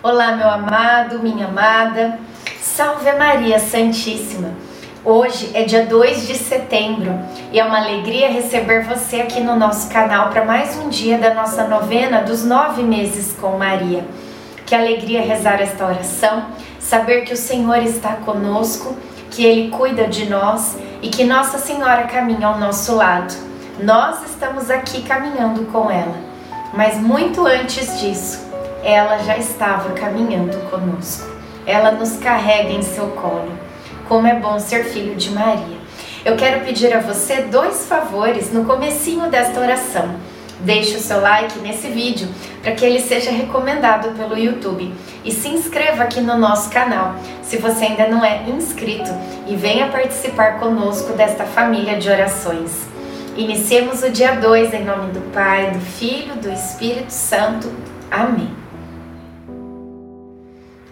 Olá, meu amado, minha amada. Salve Maria Santíssima. Hoje é dia 2 de setembro e é uma alegria receber você aqui no nosso canal para mais um dia da nossa novena dos nove meses com Maria. Que alegria rezar esta oração, saber que o Senhor está conosco, que Ele cuida de nós e que Nossa Senhora caminha ao nosso lado. Nós estamos aqui caminhando com ela, mas muito antes disso, ela já estava caminhando conosco. Ela nos carrega em seu colo. Como é bom ser filho de Maria. Eu quero pedir a você dois favores no comecinho desta oração. Deixe o seu like nesse vídeo para que ele seja recomendado pelo YouTube e se inscreva aqui no nosso canal se você ainda não é inscrito e venha participar conosco desta família de orações. Iniciemos o dia 2 em nome do Pai, do Filho, do Espírito Santo. Amém.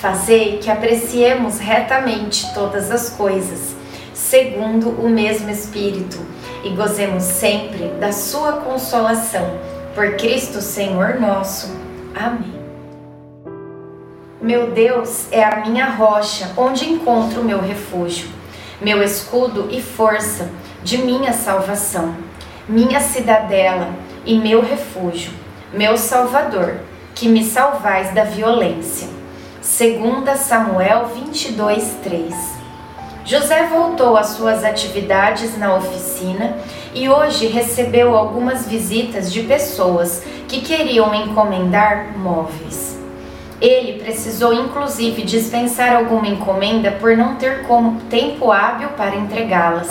Fazei que apreciemos retamente todas as coisas, segundo o mesmo Espírito, e gozemos sempre da Sua consolação. Por Cristo Senhor nosso. Amém. Meu Deus é a minha rocha, onde encontro meu refúgio, meu escudo e força de minha salvação, minha cidadela e meu refúgio, meu Salvador, que me salvais da violência. 2 Samuel 22, 3. José voltou às suas atividades na oficina e hoje recebeu algumas visitas de pessoas que queriam encomendar móveis. Ele precisou inclusive dispensar alguma encomenda por não ter tempo hábil para entregá-las.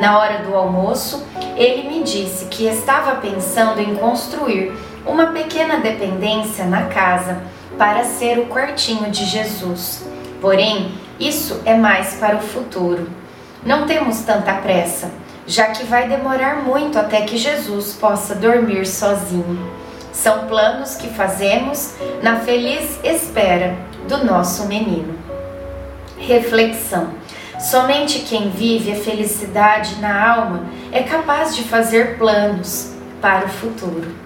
Na hora do almoço, ele me disse que estava pensando em construir uma pequena dependência na casa para ser o quartinho de Jesus. Porém, isso é mais para o futuro. Não temos tanta pressa, já que vai demorar muito até que Jesus possa dormir sozinho. São planos que fazemos na feliz espera do nosso menino. Reflexão: somente quem vive a felicidade na alma é capaz de fazer planos para o futuro.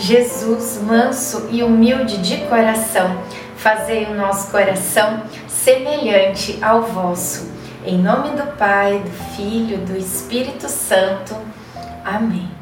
Jesus, manso e humilde de coração, fazei o nosso coração semelhante ao vosso. Em nome do Pai, do Filho, do Espírito Santo. Amém.